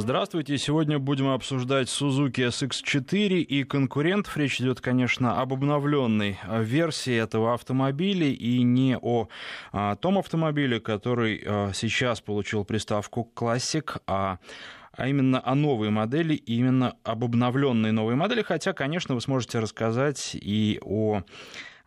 Здравствуйте. Сегодня будем обсуждать Suzuki SX4 и конкурентов. Речь идет, конечно, об обновленной версии этого автомобиля и не о а, том автомобиле, который а, сейчас получил приставку Classic, а а именно о новой модели, именно об обновленной новой модели. Хотя, конечно, вы сможете рассказать и о а,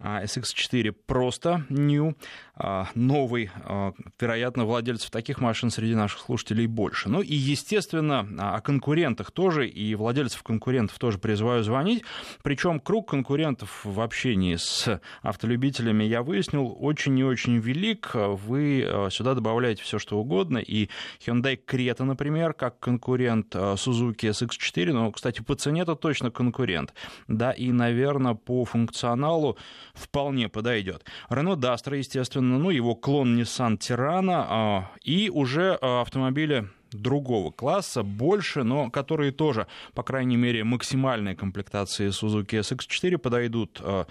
SX4 просто new, а, новый. А, вероятно, владельцев таких машин среди наших слушателей больше. Ну и, естественно, о конкурентах тоже, и владельцев конкурентов тоже призываю звонить. Причем круг конкурентов в общении с автолюбителями, я выяснил, очень и очень велик. Вы сюда добавляете все, что угодно. И Hyundai Creta, например, как конкурент Suzuki SX4, но, кстати, по цене это точно конкурент. Да, и, наверное, по функционалу вполне подойдет. Renault Duster, естественно, ну, его клон Nissan Tirana а, и уже а, автомобили другого класса, больше, но которые тоже, по крайней мере, максимальной комплектации Suzuki SX4 подойдут а,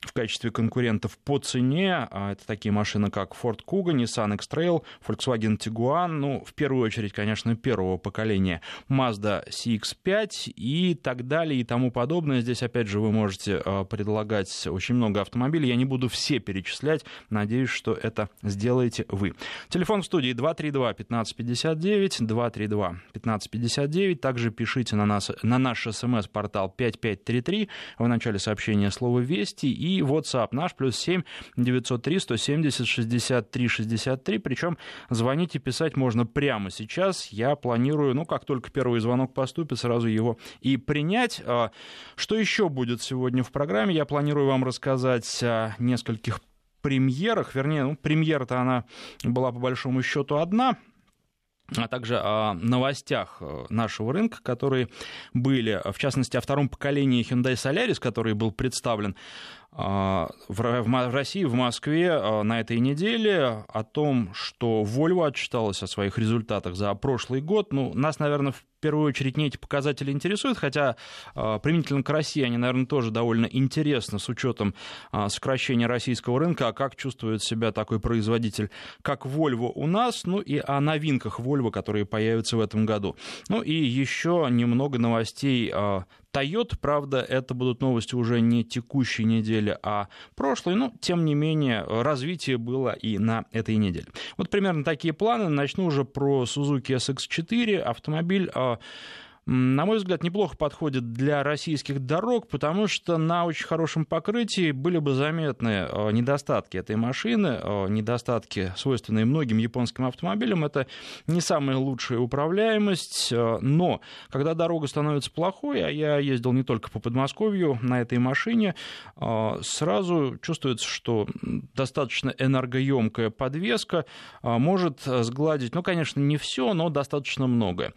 в качестве конкурентов по цене. А, это такие машины, как Ford Kuga, Nissan X-Trail, Volkswagen Tiguan, ну, в первую очередь, конечно, первого поколения Mazda CX-5 и так далее и тому подобное. Здесь, опять же, вы можете а, предлагать очень много автомобилей. Я не буду все перечислять. Надеюсь, что это сделаете вы. Телефон в студии 232 1559, 232 1559. Также пишите на, нас, на наш смс-портал 5533 в начале сообщения слово «Вести» и и WhatsApp наш, плюс 7 903 170 63 63, причем звонить и писать можно прямо сейчас. Я планирую, ну, как только первый звонок поступит, сразу его и принять. А, что еще будет сегодня в программе? Я планирую вам рассказать о нескольких премьерах, вернее, ну, премьера-то она была по большому счету одна, а также о новостях э, нашего рынка, которые были, в частности, о втором поколении Hyundai Solaris, который был представлен в России, в Москве а, на этой неделе о том, что Volvo отчиталась о своих результатах за прошлый год. Ну, нас, наверное, в первую очередь не эти показатели интересуют, хотя э, применительно к России они, наверное, тоже довольно интересны с учетом э, сокращения российского рынка, а как чувствует себя такой производитель, как Volvo у нас, ну и о новинках Volvo, которые появятся в этом году. Ну и еще немного новостей э, Toyota, правда, это будут новости уже не текущей недели, а прошлой, но, тем не менее, развитие было и на этой неделе. Вот примерно такие планы. Начну уже про Suzuki SX4. Автомобиль あ。На мой взгляд, неплохо подходит для российских дорог, потому что на очень хорошем покрытии были бы заметны э, недостатки этой машины, э, недостатки, свойственные многим японским автомобилям. Это не самая лучшая управляемость, э, но когда дорога становится плохой, а я ездил не только по Подмосковью на этой машине, сразу чувствуется, что достаточно энергоемкая подвеска может сгладить, ну, конечно, не все, но достаточно многое.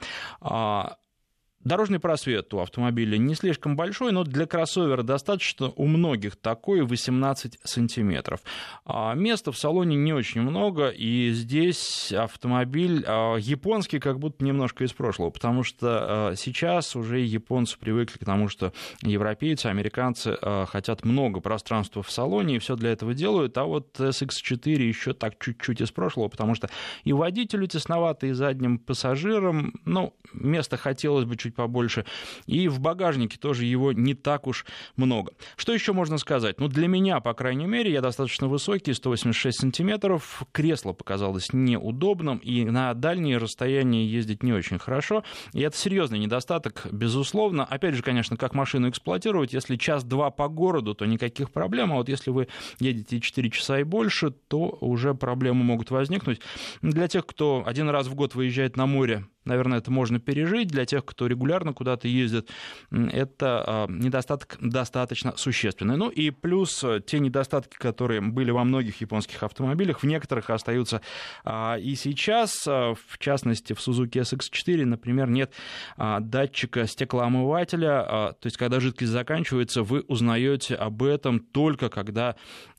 Дорожный просвет у автомобиля не слишком большой, но для кроссовера достаточно у многих такой 18 сантиметров. А места в салоне не очень много, и здесь автомобиль а, японский как будто немножко из прошлого, потому что а, сейчас уже японцы привыкли к тому, что европейцы, американцы хотят много пространства в салоне, и все для этого делают, а вот SX4 еще так чуть-чуть из прошлого, потому что и водителю тесновато, и задним пассажирам, ну, места хотелось бы чуть чуть побольше. И в багажнике тоже его не так уж много. Что еще можно сказать? Ну, для меня, по крайней мере, я достаточно высокий, 186 сантиметров. Кресло показалось неудобным, и на дальние расстояния ездить не очень хорошо. И это серьезный недостаток, безусловно. Опять же, конечно, как машину эксплуатировать, если час-два по городу, то никаких проблем, а вот если вы едете 4 часа и больше, то уже проблемы могут возникнуть. Для тех, кто один раз в год выезжает на море, наверное, это можно пережить. Для тех, кто регулярно куда-то ездит, это а, недостаток достаточно существенный. Ну и плюс э, те недостатки, которые были во многих японских автомобилях, в некоторых остаются а, и сейчас. А, в частности, в Suzuki SX4, например, нет датчика стеклоомывателя. То есть, когда жидкость заканчивается, вы узнаете об этом только когда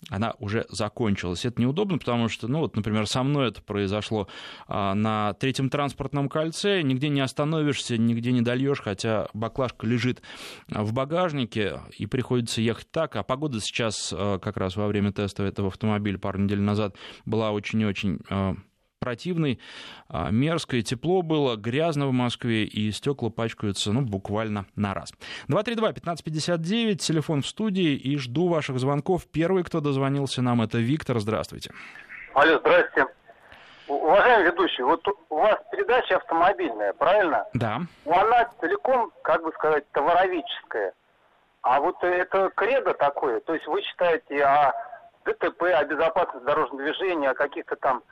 она уже закончилась. Это неудобно, потому что, ну вот, например, со мной это произошло на третьем транспортном кольце, кольце, нигде не остановишься, нигде не дольешь, хотя баклажка лежит в багажнике, и приходится ехать так. А погода сейчас, э, как раз во время теста этого автомобиля пару недель назад, была очень и очень э, противный, а, мерзкое, тепло было, грязно в Москве, и стекла пачкаются, ну, буквально на раз. 232-1559, телефон в студии, и жду ваших звонков. Первый, кто дозвонился нам, это Виктор. Здравствуйте. Алло, здрасте. Уважаемый ведущий, вот у вас передача автомобильная, правильно? Да. Она целиком, как бы сказать, товароведческая. А вот это кредо такое, то есть вы считаете о ДТП, о безопасности дорожного движения, о каких-то там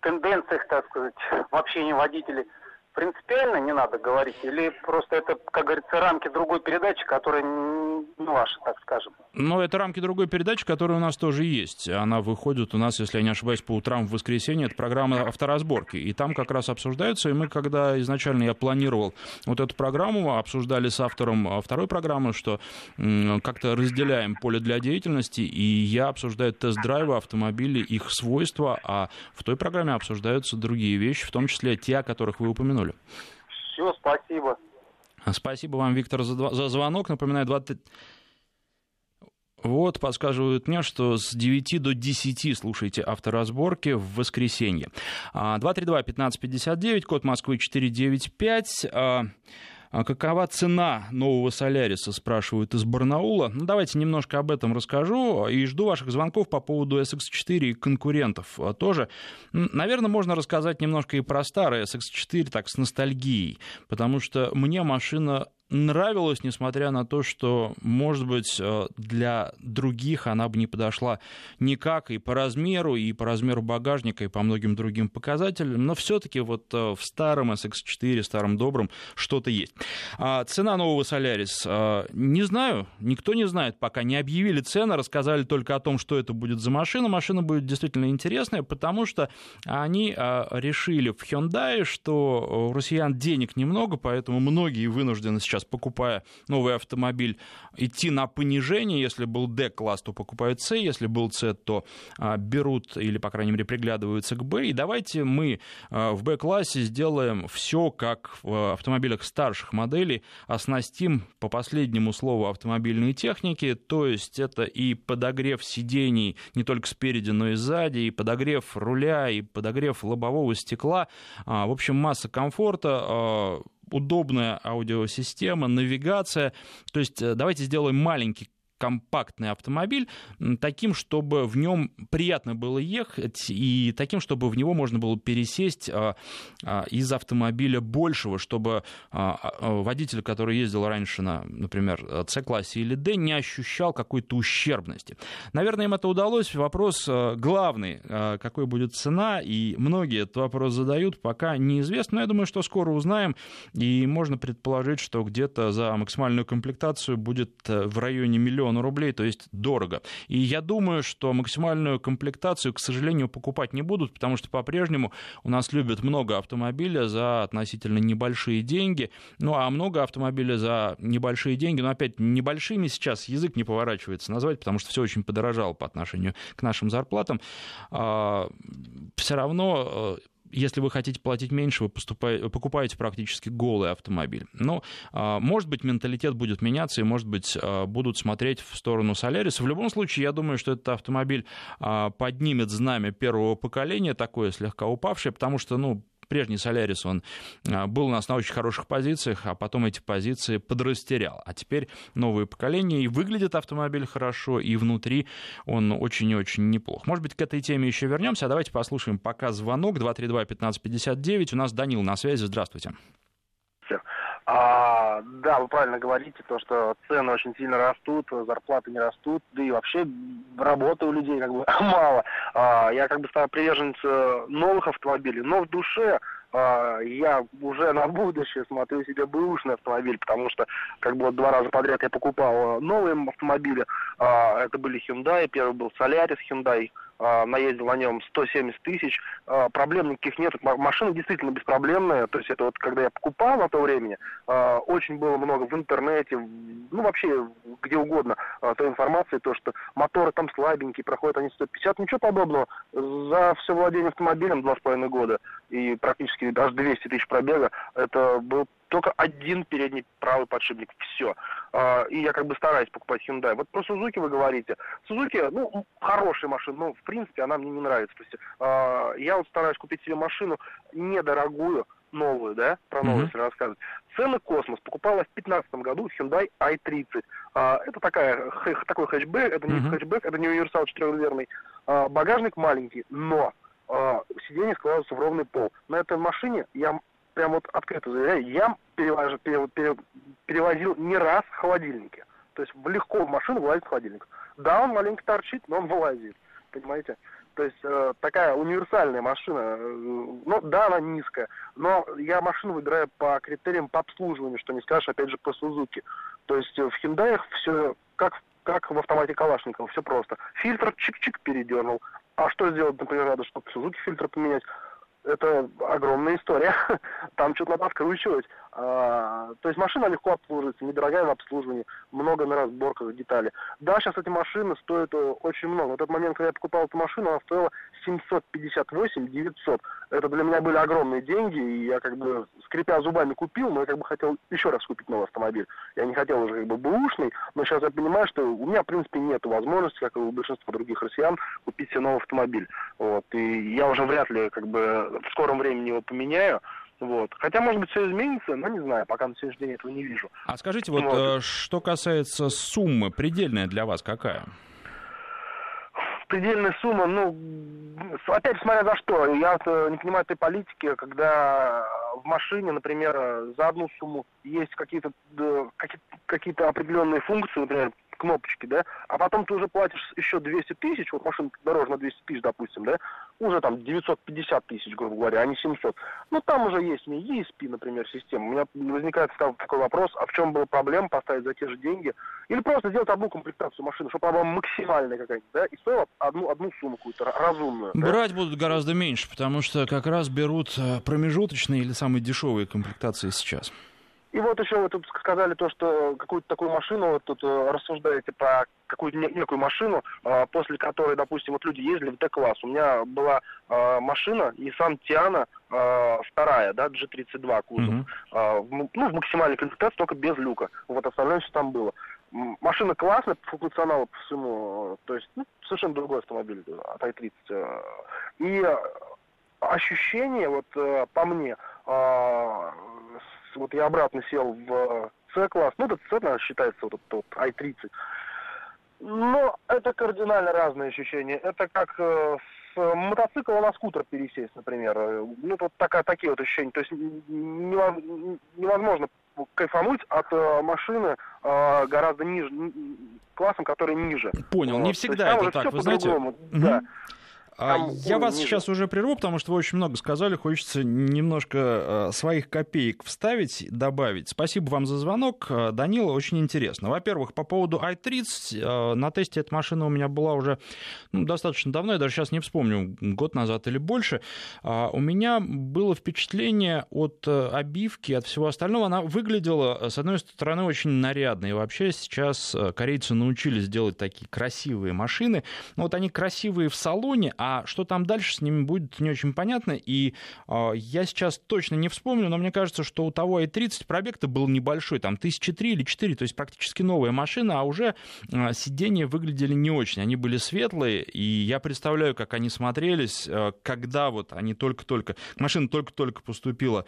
тенденциях, так сказать, в общении водителей – принципиально не надо говорить? Или просто это, как говорится, рамки другой передачи, которая не ваша, так скажем? Ну, это рамки другой передачи, которая у нас тоже есть. Она выходит у нас, если я не ошибаюсь, по утрам в воскресенье. Это программа авторазборки. И там как раз обсуждаются. И мы, когда изначально я планировал вот эту программу, обсуждали с автором а, второй программы, что как-то разделяем поле для деятельности. И я обсуждаю тест-драйвы автомобилей, их свойства. А в той программе обсуждаются другие вещи, в том числе те, о которых вы упомянули упомянули. Все, спасибо. Спасибо вам, Виктор, за, за звонок. Напоминаю, 20... Вот, подсказывают мне, что с 9 до 10 слушайте авторазборки в воскресенье. 232-1559, а, код Москвы 495. А какова цена нового Соляриса, спрашивают из Барнаула. Ну, давайте немножко об этом расскажу и жду ваших звонков по поводу SX4 и конкурентов а тоже. Наверное, можно рассказать немножко и про старый SX4 так с ностальгией, потому что мне машина нравилась, несмотря на то, что, может быть, э, для других она бы не подошла никак и по размеру, и по размеру багажника, и по многим другим показателям, но все-таки вот э, в старом SX4, старом добром, что-то есть. А цена нового Solaris, э, не знаю, никто не знает, пока не объявили цены, рассказали только о том, что это будет за машина. Машина будет действительно интересная, потому что они решили в Hyundai, что у россиян денег немного, поэтому многие вынуждены сейчас сейчас, покупая новый автомобиль, идти на понижение. Если был D-класс, то покупают C, если был C, то а, берут или, по крайней мере, приглядываются к B. И давайте мы а, в B-классе сделаем все, как в автомобилях старших моделей, оснастим по последнему слову автомобильной техники, то есть это и подогрев сидений не только спереди, но и сзади, и подогрев руля, и подогрев лобового стекла. А, в общем, масса комфорта, удобная аудиосистема, навигация. То есть э, давайте сделаем маленький компактный автомобиль таким, чтобы в нем приятно было ехать и таким, чтобы в него можно было пересесть а, а, из автомобиля большего, чтобы а, водитель, который ездил раньше на, например, C-классе или D, не ощущал какой-то ущербности. Наверное, им это удалось. Вопрос главный, какой будет цена, и многие этот вопрос задают, пока неизвестно, но я думаю, что скоро узнаем, и можно предположить, что где-то за максимальную комплектацию будет э, в районе миллиона миллиона рублей, то есть дорого. И я думаю, что максимальную комплектацию, к сожалению, покупать не будут, потому что по-прежнему у нас любят много автомобиля за относительно небольшие деньги. Ну, а много автомобиля за небольшие деньги, но опять небольшими сейчас язык не поворачивается назвать, потому что все очень подорожало по отношению к нашим зарплатам. А, все равно э, если вы хотите платить меньше, вы поступаете, покупаете практически голый автомобиль. Но, ну, может быть, менталитет будет меняться, и, может быть, а, будут смотреть в сторону Соляриса. В любом случае, я думаю, что этот автомобиль а, поднимет знамя первого поколения, такое слегка упавшее, потому что, ну, прежний Солярис, он а, был у нас на очень хороших позициях, а потом эти позиции подрастерял. А теперь новое поколение, и выглядит автомобиль хорошо, и внутри он очень и очень неплох. Может быть, к этой теме еще вернемся, а давайте послушаем пока звонок 232-1559. У нас Данил на связи, здравствуйте. А, да, вы правильно говорите, то, что цены очень сильно растут, зарплаты не растут, да и вообще работы у людей как бы мало. А, я как бы стал приверженец новых автомобилей, но в душе а, я уже на будущее смотрю себе бэушный автомобиль, потому что как бы вот два раза подряд я покупал новые автомобили. А, это были Hyundai, первый был Solaris Hyundai, наездил на нем 170 тысяч, а, проблем никаких нет, машина действительно беспроблемная, то есть это вот когда я покупал на то времени, а, очень было много в интернете, ну вообще где угодно той информации, то что моторы там слабенькие, проходят они 150, ничего подобного, за все владение автомобилем два с половиной года и практически аж 200 тысяч пробега, это был только один передний правый подшипник, все. А, и я как бы стараюсь покупать Hyundai. Вот про Suzuki вы говорите. Suzuki, ну, хорошая машина, но в принципе она мне не нравится. То есть а, я вот стараюсь купить себе машину недорогую, новую, да, про новую, mm-hmm. если рассказывать. Цены космос. Покупала в 2015 году Hyundai i30. А, это такая, такой хэтчбэк, это не mm-hmm. хэтчбэк, это не универсал четырехдверный. А, багажник маленький, но а, сиденье складывается в ровный пол. На этой машине я прям вот открыто заявляю, я перевожу, перев, перевозил не раз холодильники. То есть легко в машину вылазит холодильник. Да, он маленько торчит, но он вылазит. Понимаете? То есть э, такая универсальная машина. Э, ну, да, она низкая, но я машину выбираю по критериям по обслуживанию, что не скажешь, опять же, по Сузуки. То есть в Hyundai все как, как в автомате Калашникова, все просто. Фильтр чик-чик передернул. А что сделать, например, надо, чтобы Сузуки фильтр поменять? Это огромная история. Там что-то надо откручивать. А, то есть машина легко обслуживается, недорогая в обслуживании, много на разборках деталей. Да, сейчас эти машины стоят э, очень много. В тот момент, когда я покупал эту машину, она стоила 758-900. Это для меня были огромные деньги, и я как бы, скрипя зубами, купил, но я как бы хотел еще раз купить новый автомобиль. Я не хотел уже как бы бэушный, но сейчас я понимаю, что у меня, в принципе, нет возможности, как и у большинства других россиян, купить себе новый автомобиль. Вот. И я уже вряд ли как бы в скором времени его поменяю. Вот. Хотя, может быть, все изменится, но не знаю, пока на сегодняшний день этого не вижу. А скажите, вот, вот. Э, что касается суммы, предельная для вас какая? предельная сумма, ну, опять смотря за что. Я э, не понимаю этой политики, когда в машине, например, за одну сумму есть какие-то какие-то определенные функции, например, кнопочки, да, а потом ты уже платишь еще 200 тысяч, вот машина дороже на 200 тысяч, допустим, да, уже там 950 тысяч, грубо говоря, а не 700. Ну, там уже есть не ESP, например, система. У меня возникает такой вопрос, а в чем была проблема поставить за те же деньги? Или просто сделать одну комплектацию машины, чтобы она была максимальная какая-нибудь, да, и стоила одну, одну сумму какую-то разумную. Брать будут гораздо меньше, потому что как раз берут э, промежуточные или самые дешевые комплектации сейчас. И вот еще вы тут сказали то, что какую-то такую машину, вот тут э, рассуждаете про какую-то некую машину, э, после которой, допустим, вот люди ездили в Д-класс. У меня была э, машина Nissan Tiana вторая, да, G32 кузов. Mm-hmm. Ну, в максимальной комплектации, только без люка. Вот остальное все там было. Машина классная по функционалу, по всему. То есть, ну, совершенно другой автомобиль от i30. И ощущение, вот по мне, вот я обратно сел в C-класс, ну, этот C, наверное, считается вот этот вот i30. Но это кардинально разные ощущения. Это как э, с мотоцикла на скутер пересесть, например. Ну, вот такая, такие вот ощущения. То есть невозможно кайфануть от э, машины э, гораздо ниже, классом, который ниже. Понял, вот. не всегда это так, вы знаете. Да. А, Я вас ниже. сейчас уже прерву, потому что вы очень много сказали. Хочется немножко э, своих копеек вставить, добавить. Спасибо вам за звонок. Э, Данила, очень интересно. Во-первых, по поводу i30. Э, на тесте эта машина у меня была уже ну, достаточно давно. Я даже сейчас не вспомню, год назад или больше. А, у меня было впечатление от обивки, от всего остального. Она выглядела, с одной стороны, очень нарядно. И вообще сейчас корейцы научились делать такие красивые машины. Но вот они красивые в салоне, а а что там дальше с ними будет, не очень понятно. И э, я сейчас точно не вспомню, но мне кажется, что у того i30 пробег-то был небольшой, там тысячи три или четыре, то есть практически новая машина, а уже э, сиденья выглядели не очень. Они были светлые, и я представляю, как они смотрелись, э, когда вот они только-только, машина только-только поступила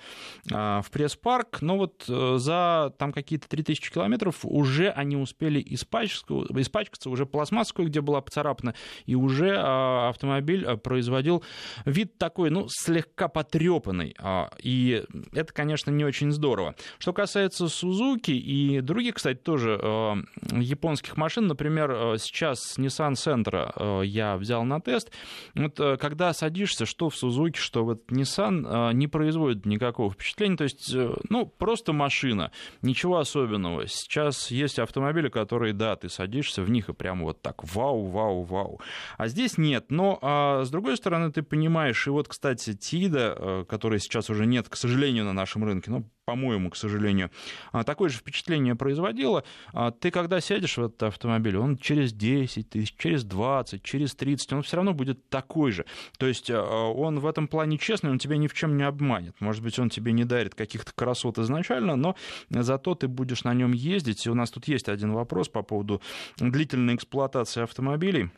э, в пресс-парк, но вот э, за там какие-то 3000 километров уже они успели испачкаться, испачкаться уже пластмасса где была поцарапана, и уже э, автомобиль автомобиль э, производил вид такой, ну, слегка потрепанный. А, и это, конечно, не очень здорово. Что касается Suzuki и других, кстати, тоже э, японских машин, например, э, сейчас Nissan Sentra я взял на тест. Вот когда садишься, что в Suzuki, что в Nissan, не производит никакого впечатления. То есть, ну, просто машина, ничего особенного. Сейчас есть автомобили, которые, да, ты садишься в них и прямо вот так вау, вау, вау. А здесь нет. Но а, с другой стороны, ты понимаешь, и вот, кстати, Тида, э, которой сейчас уже нет, к сожалению, на нашем рынке, ну, по-моему, к сожалению, а, такое же впечатление производило. А, ты когда сядешь в этот автомобиль, он через 10 тысяч, через 20, через 30, он все равно будет такой же. То есть а, он в этом плане честный, он тебя ни в чем не обманет. Может быть, он тебе не дарит каких-то красот изначально, но зато ты будешь на нем ездить. И у нас тут есть один вопрос по поводу длительной эксплуатации автомобилей.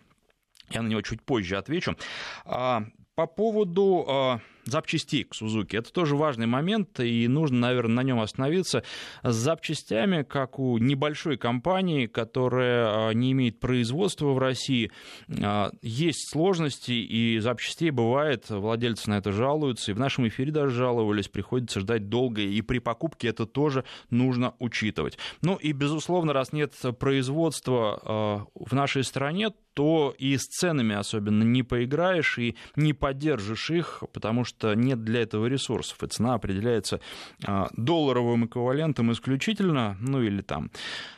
Я на него чуть позже отвечу. По поводу запчастей к Сузуки. Это тоже важный момент, и нужно, наверное, на нем остановиться. С запчастями, как у небольшой компании, которая а, не имеет производства в России, а, есть сложности, и запчастей бывает, владельцы на это жалуются, и в нашем эфире даже жаловались, приходится ждать долго, и при покупке это тоже нужно учитывать. Ну и, безусловно, раз нет производства а, в нашей стране, то и с ценами особенно не поиграешь и не поддержишь их, потому что нет для этого ресурсов, и цена определяется а, долларовым эквивалентом исключительно, ну или там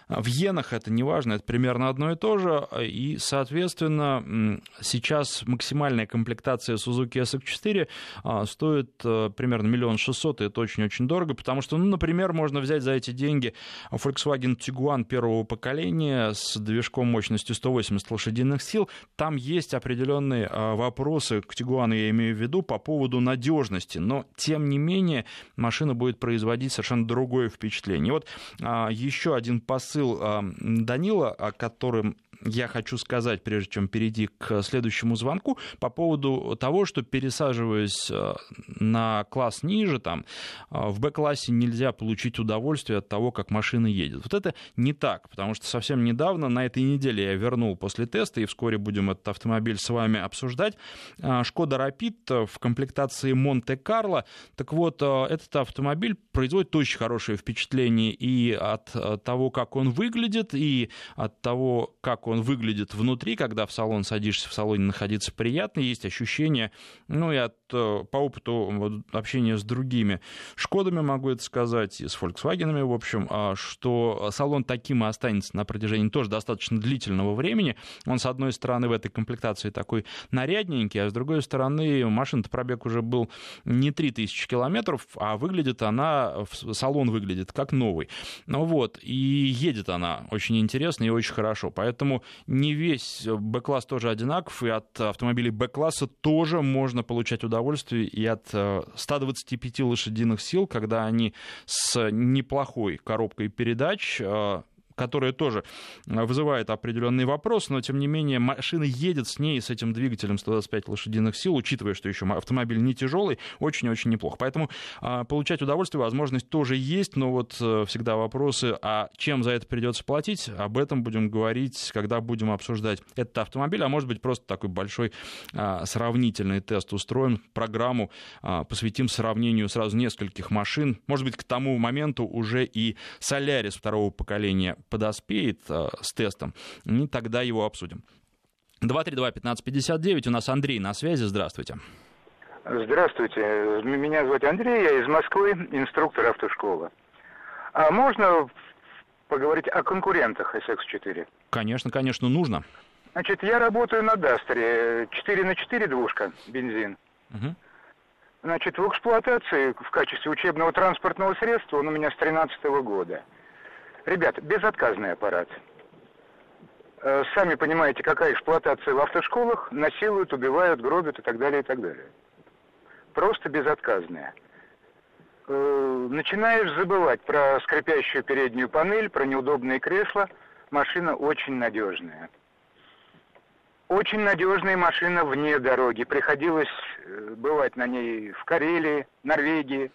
в иенах это не важно, это примерно одно и то же. И, соответственно, сейчас максимальная комплектация Suzuki SX4 а, стоит примерно миллион шестьсот, и это очень-очень дорого, потому что, ну, например, можно взять за эти деньги Volkswagen Tiguan первого поколения с движком мощностью 180 лошадиных сил. Там есть определенные а, вопросы к Tiguan, я имею в виду, по поводу надежности, но, тем не менее, машина будет производить совершенно другое впечатление. И вот а, еще один посыл Данила, о котором я хочу сказать, прежде чем перейти к следующему звонку, по поводу того, что пересаживаясь э, на класс ниже, там, э, в Б-классе нельзя получить удовольствие от того, как машина едет. Вот это не так, потому что совсем недавно, на этой неделе я вернул после теста, и вскоре будем этот автомобиль с вами обсуждать. Э, Шкода Rapid в комплектации Монте-Карло. Так вот, этот автомобиль производит очень хорошее впечатление и от того, как он выглядит, и от того, как он он выглядит внутри, когда в салон садишься, в салоне находиться приятно, есть ощущение, ну и от, э, по опыту общения с другими Шкодами могу это сказать, и с Volkswagen, в общем, а, что салон таким и останется на протяжении тоже достаточно длительного времени. Он, с одной стороны, в этой комплектации такой нарядненький, а с другой стороны, машина-то пробег уже был не 3000 километров, а выглядит она, салон выглядит как новый. Ну вот, и едет она очень интересно и очень хорошо. Поэтому не весь Б-класс тоже одинаков, и от автомобилей Б-класса тоже можно получать удовольствие и от 125 э, лошадиных сил, когда они с неплохой коробкой передач э, которая тоже э, вызывает определенный вопрос, но тем не менее машина едет с ней, с этим двигателем 125 лошадиных сил, учитывая, что еще автомобиль не тяжелый, очень-очень неплохо. Поэтому а, получать удовольствие, возможность тоже есть, но вот э, всегда вопросы, а чем за это придется платить, об этом будем говорить, когда будем обсуждать этот автомобиль, а может быть просто такой большой а, сравнительный тест устроим, программу а, посвятим сравнению сразу нескольких машин, может быть к тому моменту уже и Солярис второго поколения подоспеет э, с тестом, и тогда его обсудим. 232-1559, у нас Андрей на связи, здравствуйте. Здравствуйте, меня зовут Андрей, я из Москвы, инструктор автошколы. А можно поговорить о конкурентах SX4? Конечно, конечно, нужно. Значит, я работаю на Дастере, 4 на 4 двушка, бензин. Угу. Значит, в эксплуатации в качестве учебного транспортного средства он у меня с 13 года. Ребят, безотказный аппарат. Э, сами понимаете, какая эксплуатация в автошколах. Насилуют, убивают, гробят и так далее, и так далее. Просто безотказная. Э, начинаешь забывать про скрипящую переднюю панель, про неудобные кресла. Машина очень надежная. Очень надежная машина вне дороги. Приходилось э, бывать на ней в Карелии, Норвегии.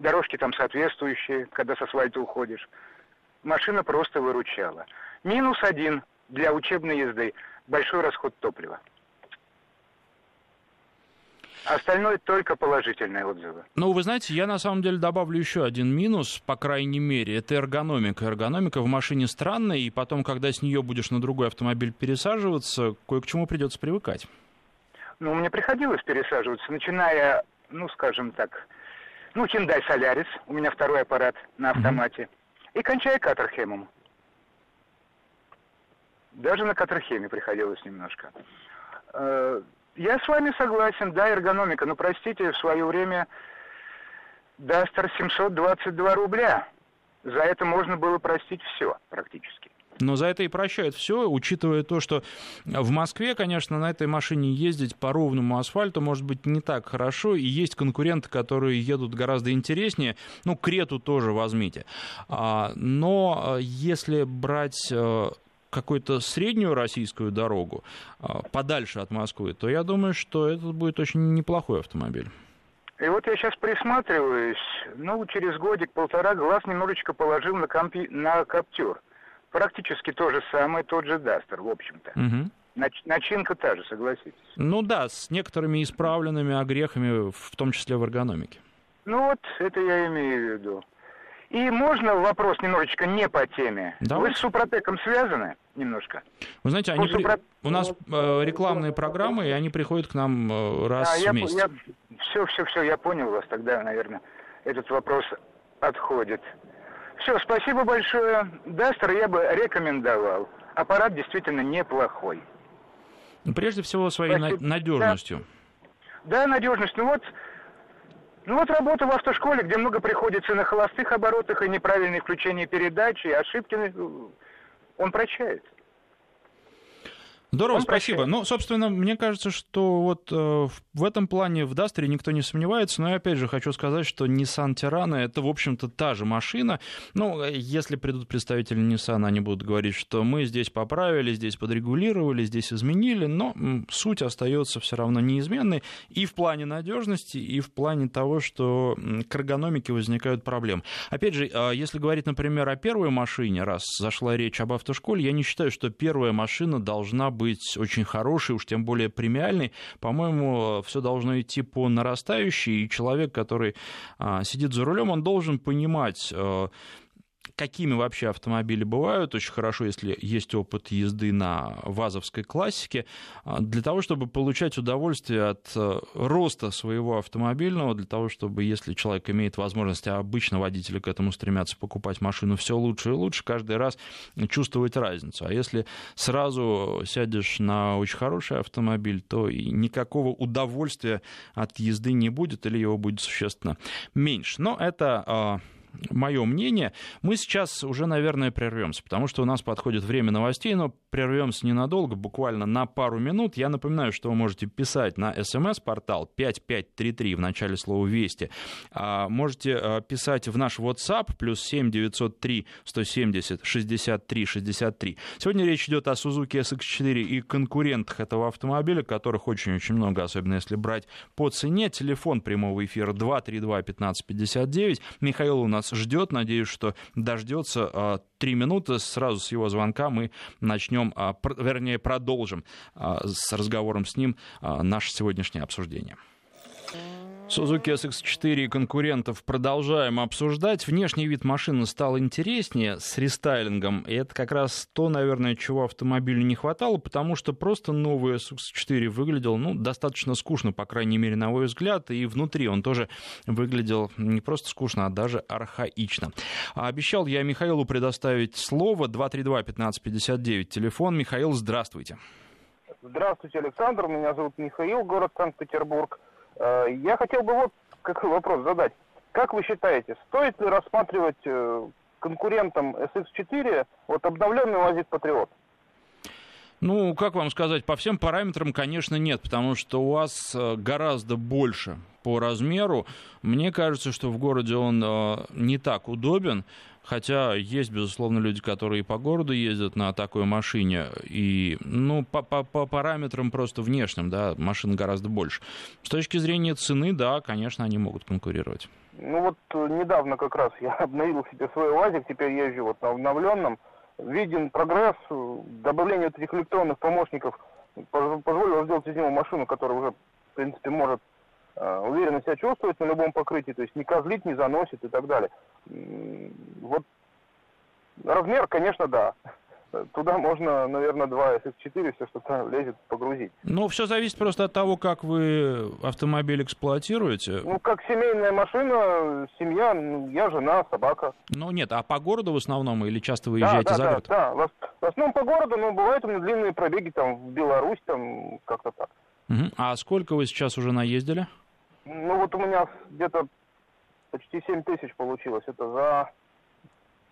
Дорожки там соответствующие, когда с асфальта уходишь машина просто выручала. Минус один для учебной езды – большой расход топлива. Остальное только положительные отзывы. Ну, вы знаете, я на самом деле добавлю еще один минус, по крайней мере, это эргономика. Эргономика в машине странная, и потом, когда с нее будешь на другой автомобиль пересаживаться, кое к чему придется привыкать. Ну, мне приходилось пересаживаться, начиная, ну, скажем так, ну, Hyundai Solaris, у меня второй аппарат на автомате. Mm-hmm и кончая Катерхемом. Даже на Катерхеме приходилось немножко. Э, Я с вами согласен, да, эргономика. Но простите, в свое время Дастер 722 рубля. За это можно было простить все практически. Но за это и прощают все, учитывая то, что в Москве, конечно, на этой машине ездить по ровному асфальту может быть не так хорошо, и есть конкуренты, которые едут гораздо интереснее. Ну, Крету тоже возьмите. А, но а, если брать э, какую-то среднюю российскую дорогу а, подальше от Москвы, то я думаю, что это будет очень неплохой автомобиль. И вот я сейчас присматриваюсь, ну, через годик-полтора глаз немножечко положил на, компи... на Каптюр. Практически то же самое, тот же Дастер, в общем-то. Угу. Нач... Начинка та же, согласитесь. Ну да, с некоторыми исправленными огрехами, в том числе в эргономике. Ну вот, это я имею в виду. И можно вопрос немножечко не по теме. Давайте. Вы с Супротеком связаны немножко? Вы знаете, они при... у нас э, рекламные программы, и они приходят к нам э, раз а, в я, месяц. Я... Все, все, все, я понял вас. Тогда, наверное, этот вопрос отходит. Все, спасибо большое. Дастер я бы рекомендовал. Аппарат действительно неплохой. Ну, прежде всего, своей спасибо. надежностью. Да. да, надежность. Ну вот, ну вот работа в автошколе, где много приходится на холостых оборотах и неправильное включение передачи, ошибки он прощает. Здорово, Он спасибо. Прощает. Ну, собственно, мне кажется, что вот э, в этом плане в Дастере никто не сомневается, но я опять же хочу сказать, что Nissan Terrano это, в общем-то, та же машина. Ну, если придут представители Nissan, они будут говорить, что мы здесь поправили, здесь подрегулировали, здесь изменили, но суть остается все равно неизменной и в плане надежности, и в плане того, что к эргономике возникают проблемы. Опять же, а, если говорить, например, о первой машине, раз зашла речь об автошколе, я не считаю, что первая машина должна быть быть очень хороший, уж тем более премиальный. По-моему, все должно идти по нарастающей, и человек, который а, сидит за рулем, он должен понимать а, какими вообще автомобили бывают. Очень хорошо, если есть опыт езды на ВАЗовской классике, а, для того, чтобы получать удовольствие от э, роста своего автомобильного, для того, чтобы, если человек имеет возможность, а обычно водители к этому стремятся покупать машину все лучше и лучше, каждый раз чувствовать разницу. А если сразу сядешь на очень хороший автомобиль, то и никакого удовольствия от езды не будет или его будет существенно меньше. Но это а, мое мнение. Мы сейчас уже, наверное, прервемся, потому что у нас подходит время новостей, но прервемся ненадолго, буквально на пару минут. Я напоминаю, что вы можете писать на смс-портал 5533 в начале слова «Вести». А, можете а, писать в наш WhatsApp плюс 7 903 170 63 63. Сегодня речь идет о Suzuki SX4 и конкурентах этого автомобиля, которых очень-очень много, особенно если брать по цене. Телефон прямого эфира 232 1559. Михаил у нас ждет, надеюсь, что дождется а, три минуты. Сразу с его звонка мы начнем, а, вернее, продолжим а, с разговором с ним наше сегодняшнее обсуждение. Suzuki SX4 и конкурентов продолжаем обсуждать. Внешний вид машины стал интереснее с рестайлингом. И это как раз то, наверное, чего автомобилю не хватало, потому что просто новый SX4 выглядел ну, достаточно скучно, по крайней мере, на мой взгляд. И внутри он тоже выглядел не просто скучно, а даже архаично. Обещал я Михаилу предоставить слово 232-1559. Телефон. Михаил, здравствуйте. Здравствуйте, Александр. Меня зовут Михаил, город Санкт-Петербург. Э, я хотел бы вот какой вопрос задать. Как вы считаете, стоит ли рассматривать э, конкурентом SX4 вот обновленный УАЗик Патриот? Ну, как вам сказать, по всем параметрам, конечно, нет, потому что у вас э, гораздо больше по размеру. Мне кажется, что в городе он не так удобен. Хотя есть, безусловно, люди, которые по городу ездят на такой машине, и, ну, по, по, по параметрам просто внешним, да, машин гораздо больше. С точки зрения цены, да, конечно, они могут конкурировать. Ну вот э, недавно как раз я обновил себе свой УАЗик, теперь езжу вот на обновленном. Виден прогресс, э, добавление этих электронных помощников позволило сделать из него машину, которая уже, в принципе, может уверенно себя чувствовать на любом покрытии, то есть не козлит, не заносит и так далее. Вот размер, конечно, да. Туда можно, наверное, 2 SS4, все что-то влезет, погрузить. Ну, все зависит просто от того, как вы автомобиль эксплуатируете. Ну, как семейная машина, семья, ну, я, жена, собака. Ну, нет, а по городу в основном или часто вы езжаете да, за да, город? Да, да, в основном по городу, но бывают у меня длинные пробеги там в Беларусь, там как-то так. Угу. А сколько вы сейчас уже наездили? Ну вот у меня где-то почти 7 тысяч получилось. Это за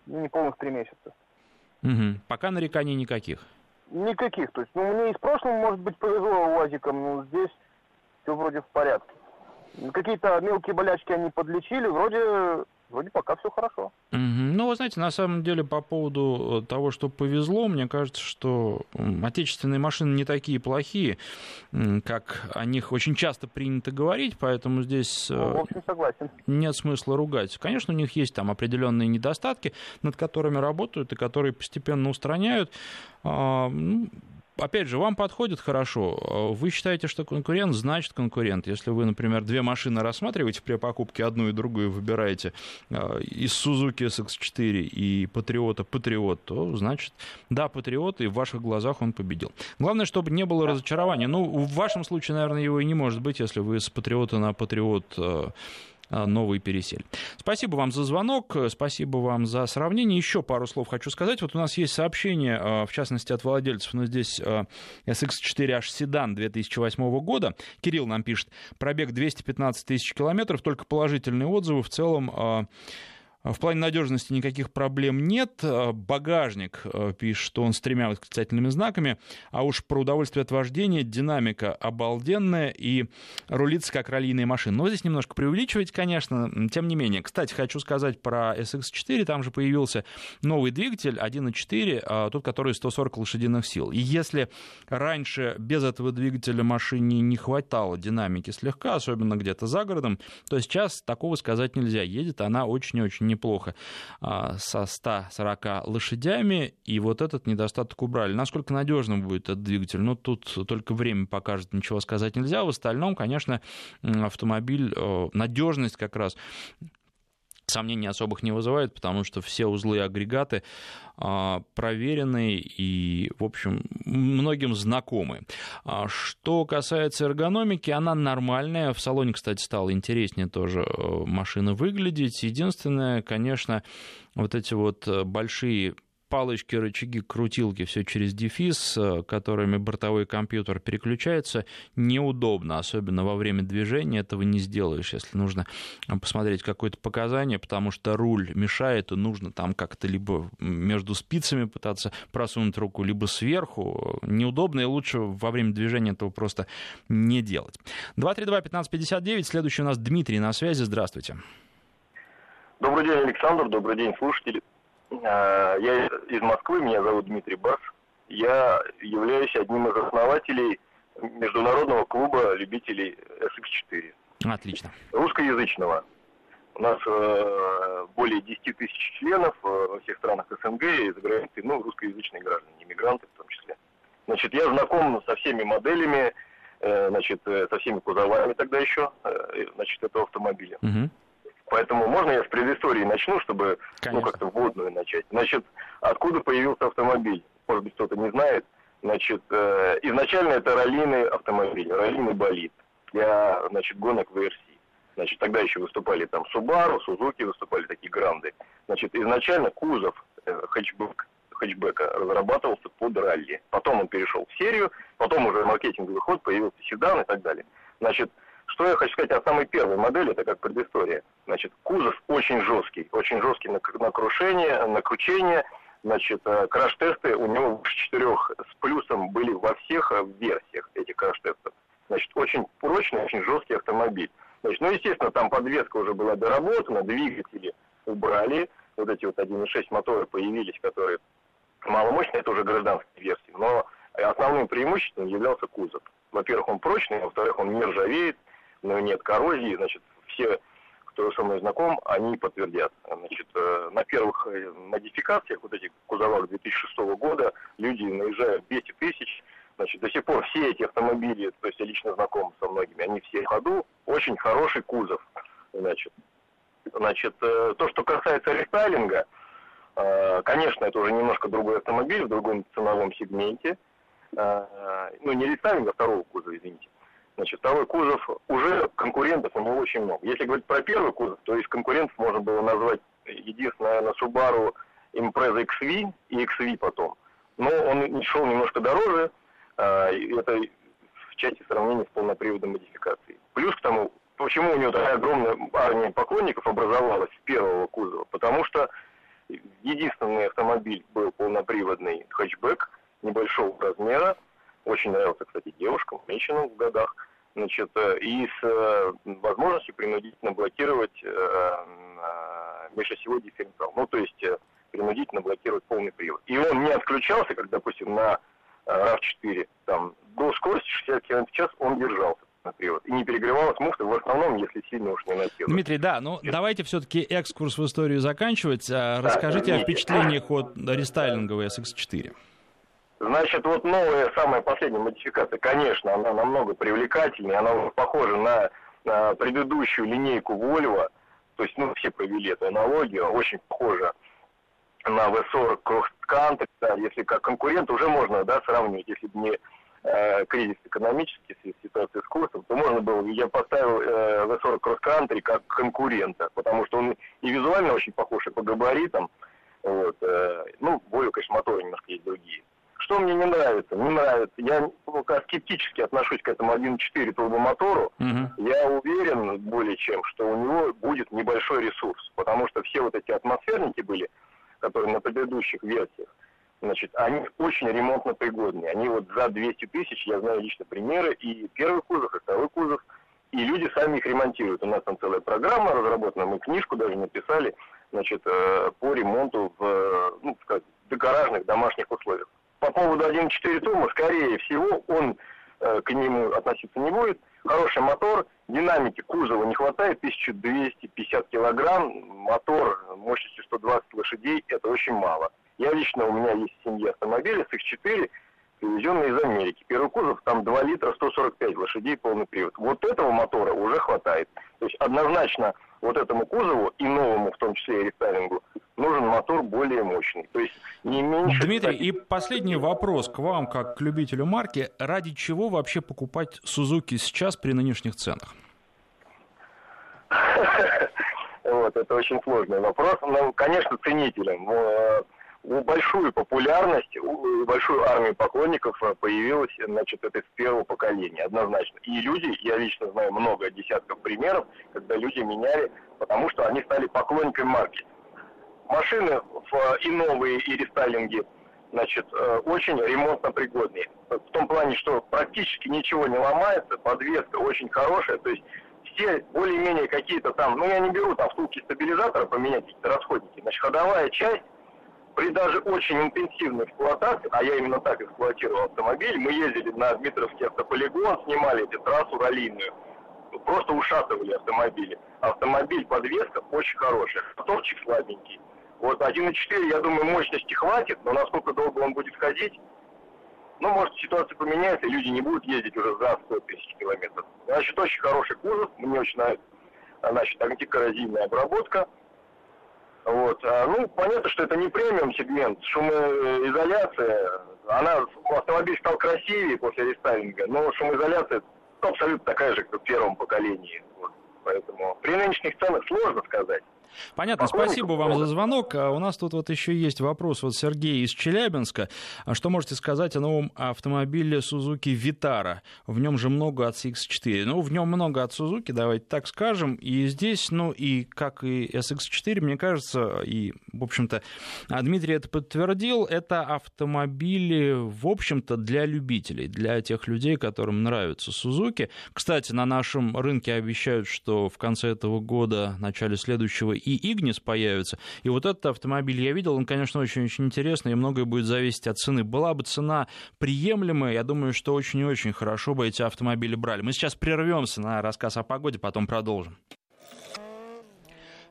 ну, неполных три месяца. Угу. Пока нареканий никаких? Никаких. То есть, ну, мне и с прошлым, может быть, повезло УАЗиком, но здесь все вроде в порядке. Какие-то мелкие болячки они подлечили, вроде Вроде пока все хорошо. Угу. Ну, вы знаете, на самом деле, по поводу э, того, что повезло, мне кажется, что отечественные машины не такие плохие, как о них очень часто принято говорить, поэтому здесь э, ну, в общем, согласен. нет смысла ругать. Конечно, у них есть там определенные недостатки, над которыми работают и которые постепенно устраняют. Опять же, вам подходит хорошо. Вы считаете, что конкурент, значит конкурент. Если вы, например, две машины рассматриваете при покупке, одну и другую выбираете а, из Suzuki SX4 и Патриота Патриот, то значит, да, Патриот, и в ваших глазах он победил. Главное, чтобы не было разочарования. Ну, в вашем случае, наверное, его и не может быть, если вы с Патриота на Патриот а, новый пересель. Спасибо вам за звонок, спасибо вам за сравнение. Еще пару слов хочу сказать. Вот у нас есть сообщение, а, в частности, от владельцев, но здесь а, SX4H седан 2008 года. Кирилл нам пишет, пробег 215 тысяч километров, только положительные отзывы. В целом а в плане надежности никаких проблем нет. А багажник э, пишет, что он с тремя восклицательными знаками. А уж про удовольствие от вождения динамика обалденная и рулится как раллийная машина. Но здесь немножко преувеличивать, конечно, тем не менее. Кстати, хочу сказать про SX4. Там же появился новый двигатель 1.4, а, тот, который 140 лошадиных сил. И если раньше без этого двигателя машине не хватало динамики слегка, особенно где-то за городом, то сейчас такого сказать нельзя. Едет она очень-очень неплохо а, со 140 лошадями, и вот этот недостаток убрали. Насколько надежным будет этот двигатель? Ну, тут только время покажет, ничего сказать нельзя. В остальном, конечно, автомобиль, э, надежность как раз сомнений особых не вызывает, потому что все узлы и агрегаты а, проверены и, в общем, многим знакомы. А что касается эргономики, она нормальная. В салоне, кстати, стало интереснее тоже э, машина выглядеть. Единственное, конечно, вот эти вот э, большие палочки, рычаги, крутилки, все через дефис, э, которыми бортовой компьютер переключается, неудобно, особенно во время движения этого не сделаешь, если нужно посмотреть какое-то показание, потому что руль мешает, и нужно там как-то либо между спицами пытаться просунуть руку, либо сверху. Неудобно, и лучше во время движения этого просто не делать. 232-1559, следующий у нас Дмитрий на связи, здравствуйте. Добрый день, Александр, добрый день, слушатели. А, я из Москвы, меня зовут Дмитрий Барс. Я являюсь одним из основателей Международного клуба любителей SX4. Отлично. Русскоязычного. У нас э, более 10 тысяч членов э, во всех странах СНГ и за границей, ну, русскоязычные граждане, иммигранты в том числе. Значит, я знаком со всеми моделями, э, значит, э, со всеми кузовами тогда еще, э, значит, этого автомобиля. Угу. Поэтому можно я с предыстории начну, чтобы ну, как-то вводную начать. Значит, откуда появился автомобиль? Может быть, кто-то не знает. Значит, э, изначально это раллийный автомобиль, раллийный болид для, значит, гонок в версии. Значит, тогда еще выступали там Subaru, Suzuki выступали такие гранды. Значит, изначально кузов э, хэтчбэк, хэтчбека разрабатывался под ралли. Потом он перешел в серию, потом уже маркетинговый ход, появился седан и так далее. Значит, что я хочу сказать о самой первой модели, это как предыстория. Значит, кузов очень жесткий, очень жесткий на, на крушение, на кручение. Значит, э, краш-тесты у него в четырех с плюсом были во всех э, версиях этих краш-тестов. Значит, очень прочный, очень жесткий автомобиль. Значит, ну, естественно, там подвеска уже была доработана, двигатели убрали, вот эти вот 1.6 моторы появились, которые маломощные, это уже гражданские версии, но основным преимуществом являлся кузов. Во-первых, он прочный, во-вторых, он не ржавеет, но нет коррозии, значит, все, кто со мной знаком, они подтвердят. Значит, э, на первых э, модификациях, вот этих кузовах 2006 года, люди наезжают 200 тысяч, значит, до сих пор все эти автомобили, то есть я лично знаком со многими, они все в ходу, очень хороший кузов, значит. Значит, э, то, что касается рестайлинга, конечно, это уже немножко другой автомобиль в другом ценовом сегменте, ну, не рестайлинга, а второго кузова, извините. Значит, второй кузов, уже конкурентов у него очень много. Если говорить про первый кузов, то из конкурентов можно было назвать единственное, наверное, Subaru Impreza XV и XV потом. Но он шел немножко дороже. А, это в части сравнения с полноприводной модификацией. Плюс к тому, почему у него такая огромная армия поклонников образовалась с первого кузова? Потому что единственный автомобиль был полноприводный хэтчбэк небольшого размера, очень нравился, кстати, девушкам, женщинам в годах, значит, э, и с э, возможностью принудительно блокировать э, межосевой дифференциал. Ну, то есть принудительно блокировать полный привод. И он не отключался, как, допустим, на RAV4, там, до скорости 60 км в час он держался на привод. И не перегревалась муфта, в основном, если сильно уж не носилось. Дмитрий, да, ну Нет. давайте все-таки экскурс в историю заканчивать. А, расскажите да, о впечатлениях от рестайлинговой SX4. Значит, вот новая, самая последняя модификация, конечно, она намного привлекательнее, она похожа на, на предыдущую линейку Volvo, то есть, ну, все провели эту аналогию, очень похожа на V40 Cross Country, да, если как конкурент, уже можно, да, сравнивать, если бы не э, кризис экономический, ситуация с курсом, то можно было, я поставил э, V40 Cross Country как конкурента, потому что он и визуально очень похож, и по габаритам, вот, э, ну, более, конечно, моторы немножко есть другие. Что мне не нравится? Не нравится. Я пока скептически отношусь к этому 1.4 турбомотору. Угу. Я уверен более чем, что у него будет небольшой ресурс, потому что все вот эти атмосферники были, которые на предыдущих версиях, значит, они очень ремонтно пригодные. Они вот за 200 тысяч, я знаю лично примеры, и первый кузов, и второй кузов, и люди сами их ремонтируют. У нас там целая программа разработана, мы книжку даже написали, значит, э, по ремонту в, ну, сказать, в гаражных домашних поводу 1.4 турбо, скорее всего, он э, к нему относиться не будет. Хороший мотор, динамики кузова не хватает, 1250 килограмм, мотор мощностью 120 лошадей, это очень мало. Я лично, у меня есть в семье автомобили с X4, привезенные из Америки. Первый кузов, там 2 литра, 145 лошадей, полный привод. Вот этого мотора уже хватает. То есть однозначно вот этому кузову и новому, в том числе и рестайлингу, нужен мотор более мощный. То есть не меньше... Дмитрий, и последний вопрос к вам, как к любителю марки. Ради чего вообще покупать Сузуки сейчас при нынешних ценах? Вот, это очень сложный вопрос. Ну, конечно, ценителям большую популярность, большую армию поклонников э, появилась, значит, это с первого поколения, однозначно. И люди, я лично знаю много десятков примеров, когда люди меняли, потому что они стали поклонниками марки. Машины и новые, и рестайлинги, значит, э, очень ремонтно пригодные. В том плане, что практически ничего не ломается, подвеска очень хорошая, то есть все более-менее какие-то там, ну я не беру там втулки стабилизатора поменять какие-то расходники, значит, ходовая часть при даже очень интенсивной эксплуатации, а я именно так эксплуатировал автомобиль, мы ездили на Дмитровский автополигон, снимали эту трассу раллийную, просто ушатывали автомобили. Автомобиль, подвеска очень хорошая, моторчик слабенький. Вот 1.4, я думаю, мощности хватит, но насколько долго он будет ходить, ну, может, ситуация поменяется, люди не будут ездить уже за 100 тысяч километров. Значит, очень хороший кузов, мне очень нравится, значит, антикоррозийная обработка – вот. А, ну, понятно, что это не премиум сегмент, шумоизоляция. Она, автомобиль стал красивее после рестайлинга, но шумоизоляция абсолютно такая же, как в первом поколении. Вот. Поэтому при нынешних ценах сложно сказать. Понятно, спасибо вам за звонок. А у нас тут вот еще есть вопрос вот Сергей из Челябинска. А что можете сказать о новом автомобиле Suzuki Vitara? В нем же много от CX-4. Ну, в нем много от Suzuki, давайте так скажем. И здесь, ну, и как и SX4, мне кажется, и, в общем-то, Дмитрий это подтвердил, это автомобили, в общем-то, для любителей, для тех людей, которым нравится Suzuki. Кстати, на нашем рынке обещают, что в конце этого года, в начале следующего и Игнис появится. И вот этот автомобиль я видел, он, конечно, очень-очень интересный, и многое будет зависеть от цены. Была бы цена приемлемая, я думаю, что очень и очень хорошо бы эти автомобили брали. Мы сейчас прервемся на рассказ о погоде, потом продолжим.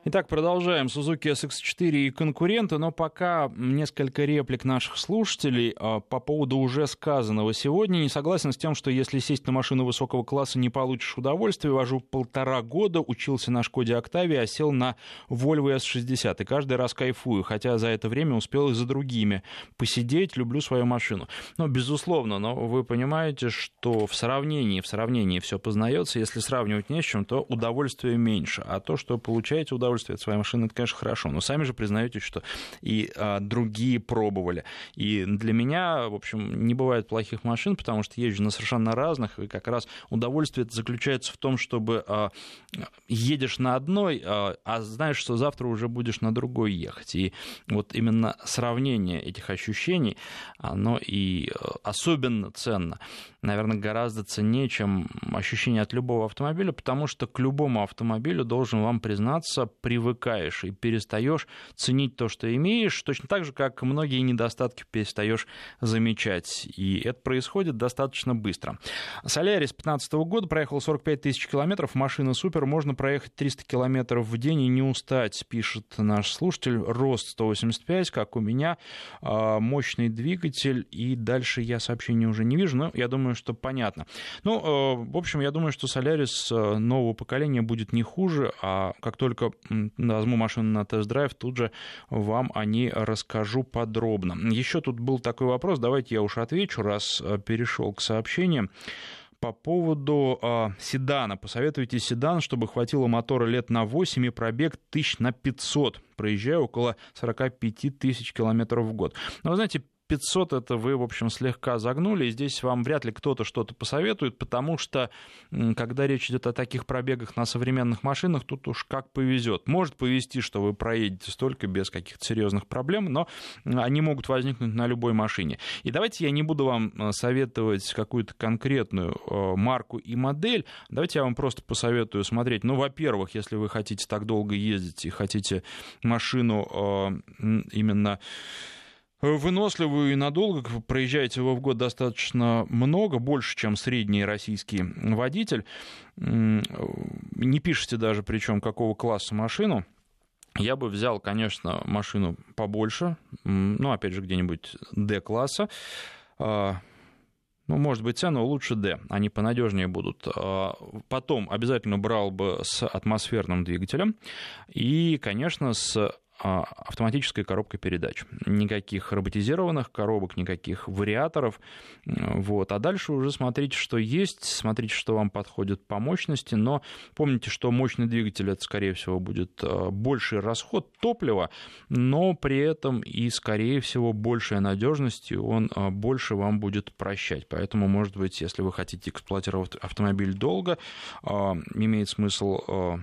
Итак, продолжаем. Suzuki SX4 и конкуренты, но пока несколько реплик наших слушателей а, по поводу уже сказанного сегодня. Не согласен с тем, что если сесть на машину высокого класса, не получишь удовольствия. Вожу полтора года, учился на Шкоде Октавии, а сел на Volvo S60. И каждый раз кайфую, хотя за это время успел и за другими посидеть. Люблю свою машину. Но, безусловно, но вы понимаете, что в сравнении, в сравнении все познается. Если сравнивать не с чем, то удовольствия меньше. А то, что получаете удовольствие, удовольствие от своей машины, это, конечно, хорошо. Но сами же признаете, что и а, другие пробовали. И для меня, в общем, не бывает плохих машин, потому что езжу на совершенно разных, и как раз удовольствие заключается в том, чтобы а, едешь на одной, а, а знаешь, что завтра уже будешь на другой ехать. И вот именно сравнение этих ощущений, оно и э, особенно ценно наверное, гораздо ценнее, чем ощущение от любого автомобиля, потому что к любому автомобилю, должен вам признаться, привыкаешь и перестаешь ценить то, что имеешь, точно так же, как многие недостатки перестаешь замечать. И это происходит достаточно быстро. Солярис 2015 года проехал 45 тысяч километров, машина супер, можно проехать 300 километров в день и не устать, пишет наш слушатель. Рост 185, как у меня, а, мощный двигатель, и дальше я сообщения уже не вижу, но я думаю, что понятно. Ну, э, в общем, я думаю, что Солярис э, нового поколения будет не хуже, а как только возьму машину на тест-драйв, тут же вам о ней расскажу подробно. Еще тут был такой вопрос, давайте я уж отвечу, раз э, перешел к сообщениям по поводу э, седана. Посоветуйте седан, чтобы хватило мотора лет на 8 и пробег тысяч на 500. Проезжаю около 45 тысяч километров в год. Но вы знаете, 500 это вы, в общем, слегка загнули, и здесь вам вряд ли кто-то что-то посоветует, потому что, когда речь идет о таких пробегах на современных машинах, тут уж как повезет. Может повезти, что вы проедете столько без каких-то серьезных проблем, но они могут возникнуть на любой машине. И давайте я не буду вам э, советовать какую-то конкретную э, марку и модель, давайте я вам просто посоветую смотреть. Ну, во-первых, если вы хотите так долго ездить и хотите машину э, именно выносливую и надолго, проезжаете его в год достаточно много, больше, чем средний российский водитель. Не пишите даже, причем какого класса машину. Я бы взял, конечно, машину побольше, ну, опять же, где-нибудь D-класса. А, ну, может быть, цену лучше D, они понадежнее будут. А, потом обязательно брал бы с атмосферным двигателем и, конечно, с автоматической коробкой передач. Никаких роботизированных коробок, никаких вариаторов. Вот. А дальше уже смотрите, что есть, смотрите, что вам подходит по мощности, но помните, что мощный двигатель это, скорее всего, будет а, больший расход топлива, но при этом и, скорее всего, большая надежность, и он а, больше вам будет прощать. Поэтому, может быть, если вы хотите эксплуатировать автомобиль долго, имеет смысл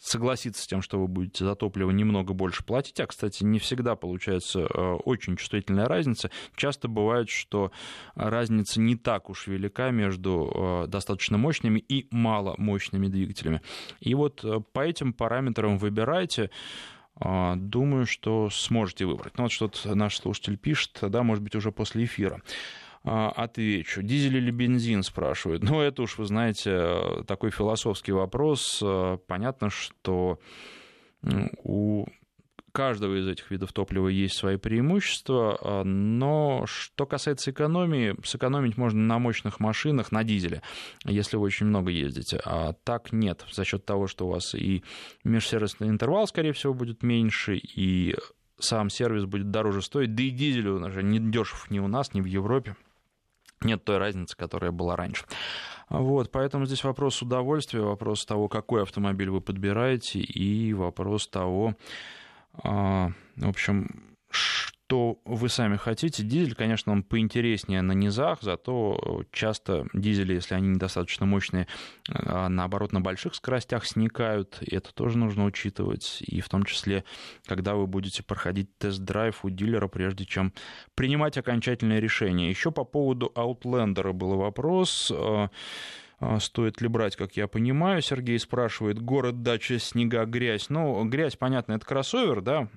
согласиться с тем, что вы будете за топливо немного больше платить, а, кстати, не всегда получается э, очень чувствительная разница. Часто бывает, что разница не так уж велика между э, достаточно мощными и маломощными двигателями. И вот э, по этим параметрам выбирайте, Думаю, что сможете выбрать. Ну вот что-то наш слушатель пишет, да, может быть, уже после эфира. А, отвечу. Дизель или бензин, спрашивают. Ну, это уж, вы знаете, такой философский вопрос. Понятно, что у каждого из этих видов топлива есть свои преимущества, но что касается экономии, сэкономить можно на мощных машинах, на дизеле, если вы очень много ездите. А так нет, за счет того, что у вас и межсервисный интервал, скорее всего, будет меньше, и сам сервис будет дороже стоить, да и дизель уже не дешев ни у нас, ни в Европе нет той разницы, которая была раньше. Вот, поэтому здесь вопрос удовольствия, вопрос того, какой автомобиль вы подбираете, и вопрос того, а, в общем, что вы сами хотите. Дизель, конечно, он поинтереснее на низах, зато часто дизели, если они недостаточно мощные, а, наоборот, на больших скоростях сникают. И это тоже нужно учитывать. И в том числе, когда вы будете проходить тест-драйв у дилера, прежде чем принимать окончательное решение. Еще по поводу Outlander был вопрос. А, стоит ли брать, как я понимаю. Сергей спрашивает, город, дача, снега, грязь. Ну, грязь, понятно, это кроссовер, да,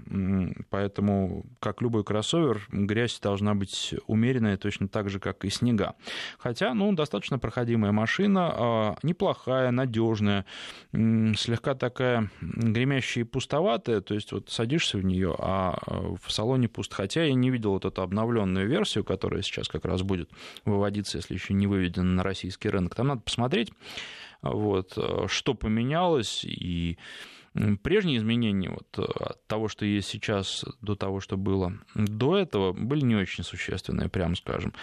поэтому, как любой кроссовер, грязь должна быть умеренная, точно так же, как и снега. Хотя, ну, достаточно проходимая машина, а, неплохая, надежная, слегка такая гремящая и пустоватая, то есть вот садишься в нее, а, а в салоне пуст. Хотя я не видел вот эту обновленную версию, которая сейчас как раз будет выводиться, если еще не выведена на российский рынок. Там надо посмотреть, вот, что поменялось, и Прежние изменения вот, э, от того, что есть сейчас, до того, что было до этого, были не очень существенные, прямо скажем.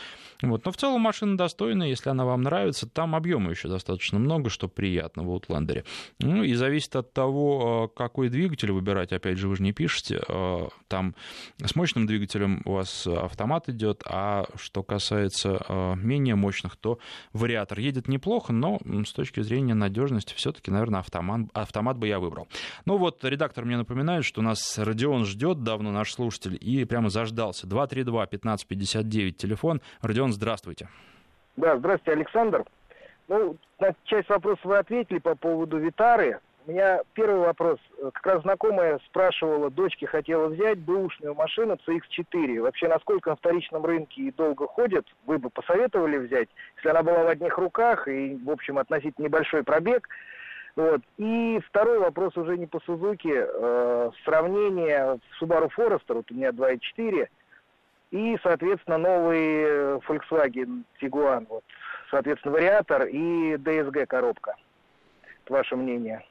Вот. Но в целом машина достойная, если она вам нравится. Там объема еще достаточно много, что приятно в Outlander. Ну и зависит от того, какой двигатель выбирать. Опять же, вы же не пишете. Там с мощным двигателем у вас автомат идет, а что касается менее мощных, то вариатор едет неплохо, но с точки зрения надежности все-таки, наверное, автомат, автомат бы я выбрал. Ну вот, редактор мне напоминает, что нас Родион ждет, давно наш слушатель, и прямо заждался. 232-1559, телефон. Родион, здравствуйте. Да, здравствуйте, Александр. Ну, на часть вопросов вы ответили по поводу Витары. У меня первый вопрос. Как раз знакомая спрашивала, дочке хотела взять бэушную машину CX-4. Вообще, насколько на вторичном рынке и долго ходит, вы бы посоветовали взять, если она была в одних руках и, в общем, относительно небольшой пробег. Вот. И второй вопрос уже не по Сузуки. Э, сравнение Subaru Forester, вот у меня 2.4, и, соответственно, новый Volkswagen Tiguan. Вот. Соответственно, вариатор и DSG коробка. Ваше мнение.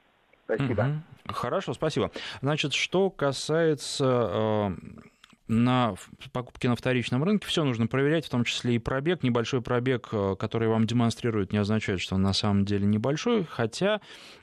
Спасибо. Угу. Хорошо, спасибо. Значит, что касается э, на покупке на вторичном рынке все нужно проверять, в том числе и пробег. Небольшой пробег, э, который вам демонстрирует, не означает, что он на самом деле небольшой, хотя,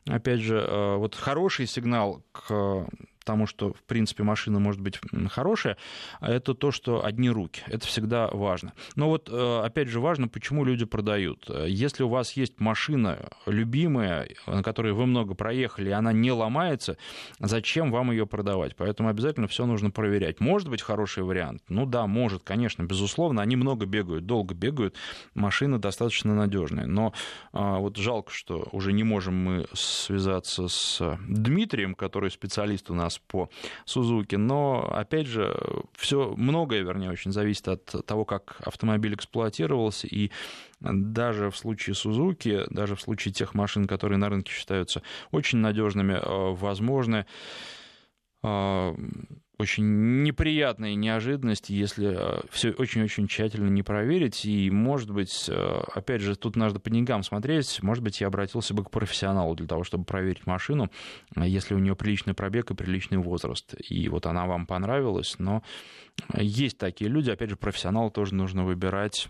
опять же, э, вот хороший сигнал к тому, что, в принципе, машина может быть хорошая, это то, что одни руки. Это всегда важно. Но вот, э, опять же, важно, почему люди продают. Если у вас есть машина любимая, на которой вы много проехали, и она не ломается, зачем вам ее продавать? Поэтому обязательно все нужно проверять. Может быть хороший вариант? Ну да, может, конечно, безусловно. Они много бегают, долго бегают. Машина достаточно надежная. Но а, вот жалко, что уже не можем мы связаться с Дмитрием, который специалист у нас нас по Сузуки. Но, опять же, все многое, вернее, очень зависит от того, как автомобиль эксплуатировался. И даже в случае Сузуки, даже в случае тех машин, которые на рынке считаются очень надежными, э, возможны э, очень неприятная неожиданность, если э, все очень-очень тщательно не проверить. И, может быть, э, опять же, тут надо по деньгам смотреть. Может быть, я обратился бы к профессионалу для того, чтобы проверить машину, э, если у нее приличный пробег и приличный возраст. И вот она вам понравилась. Но есть такие люди, опять же, профессионала тоже нужно выбирать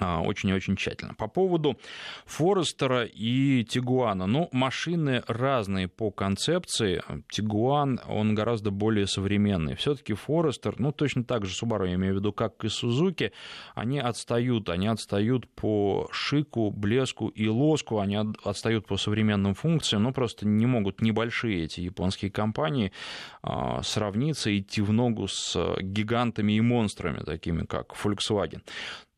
очень и очень тщательно. По поводу Форестера и Тигуана. Ну, машины разные по концепции. Тигуан, он гораздо более современный. Все-таки Форестер, ну, точно так же Subaru, я имею в виду, как и Сузуки, они отстают. Они отстают по шику, блеску и лоску, они отстают по современным функциям, но просто не могут небольшие эти японские компании а, сравниться, идти в ногу с гигантами и монстрами, такими как Volkswagen.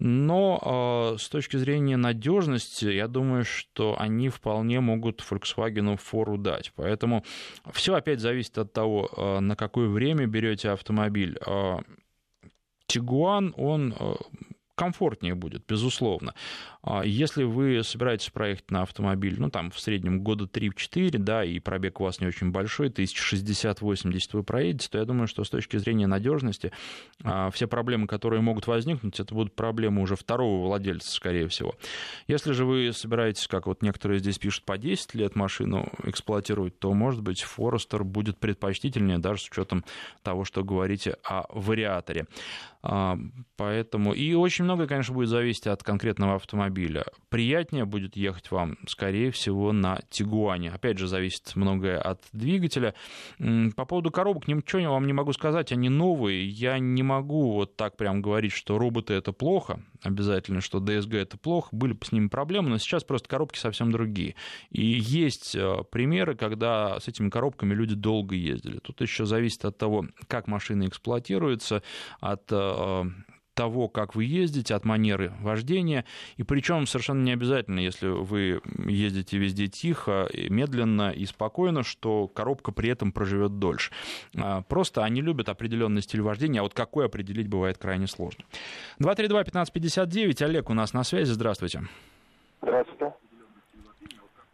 Но э, с точки зрения надежности, я думаю, что они вполне могут Volkswagen фору дать. Поэтому все опять зависит от того, э, на какое время берете автомобиль. Э, Тигуан, он комфортнее будет, безусловно. А если вы собираетесь проехать на автомобиль, ну, там, в среднем года 3-4, да, и пробег у вас не очень большой, 1060-80 вы проедете, то я думаю, что с точки зрения надежности а, все проблемы, которые могут возникнуть, это будут проблемы уже второго владельца, скорее всего. Если же вы собираетесь, как вот некоторые здесь пишут, по 10 лет машину эксплуатировать, то, может быть, Форестер будет предпочтительнее, даже с учетом того, что говорите о вариаторе. А, поэтому и очень многое, конечно, будет зависеть от конкретного автомобиля. Приятнее будет ехать вам, скорее всего, на Тигуане. Опять же, зависит многое от двигателя. По поводу коробок ничего я вам не могу сказать, они новые. Я не могу вот так прям говорить, что роботы это плохо, обязательно, что DSG это плохо, были с ними проблемы, но сейчас просто коробки совсем другие. И есть э, примеры, когда с этими коробками люди долго ездили. Тут еще зависит от того, как машина эксплуатируется, от э, того, как вы ездите, от манеры вождения. И причем совершенно не обязательно, если вы ездите везде тихо, медленно и спокойно, что коробка при этом проживет дольше. А, просто они любят определенный стиль вождения, а вот какой определить бывает крайне сложно. 232-1559, Олег у нас на связи, здравствуйте. Здравствуйте.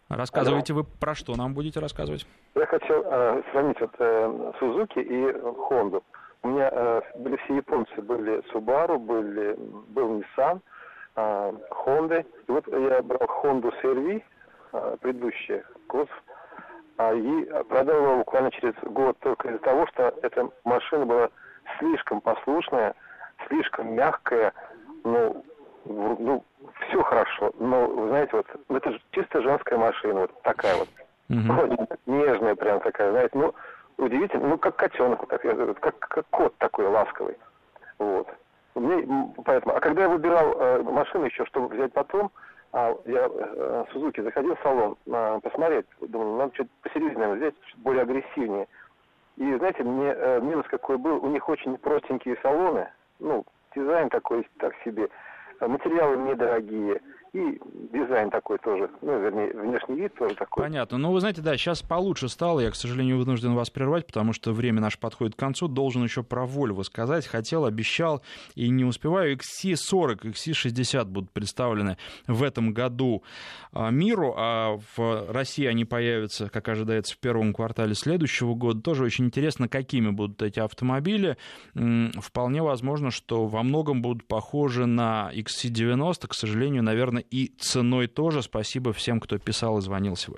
Рассказывайте Алло. вы про что нам будете рассказывать? Я хотел э, сравнить вот, э, Сузуки и Хонду. У меня э, были все японцы, были Subaru, были, был Nissan, э, Honda. И вот я брал Honda CRV, э, предыдущая, кузов, а, и продал его буквально через год только из-за того, что эта машина была слишком послушная, слишком мягкая, ну, ну, все хорошо, но, вы знаете, вот, это же чисто женская машина, вот такая вот, mm-hmm. нежная прям такая, знаете, ну, удивительно, ну, как котенок, так, как, как кот такой ласковый, вот. Мне, поэтому, а когда я выбирал э, машину еще, чтобы взять потом, а я э, Сузуки заходил в салон э, посмотреть, думал, надо что-то посерьезнее взять, что более агрессивнее. И знаете, мне э, минус какой был, у них очень простенькие салоны, ну, дизайн такой так себе, материалы недорогие, и дизайн такой тоже, ну, вернее, внешний вид тоже такой. Понятно. Ну, вы знаете, да, сейчас получше стало. Я, к сожалению, вынужден вас прервать, потому что время наше подходит к концу. Должен еще про Volvo сказать. Хотел, обещал и не успеваю. XC40, XC60 будут представлены в этом году а, миру, а в России они появятся, как ожидается, в первом квартале следующего года. Тоже очень интересно, какими будут эти автомобили. Вполне возможно, что во многом будут похожи на XC90. К сожалению, наверное, и ценой тоже. Спасибо всем, кто писал и звонил сегодня.